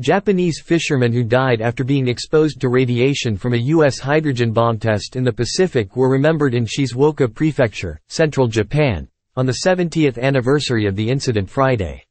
Japanese fishermen who died after being exposed to radiation from a U.S. hydrogen bomb test in the Pacific were remembered in Shizuoka Prefecture, central Japan, on the 70th anniversary of the incident Friday.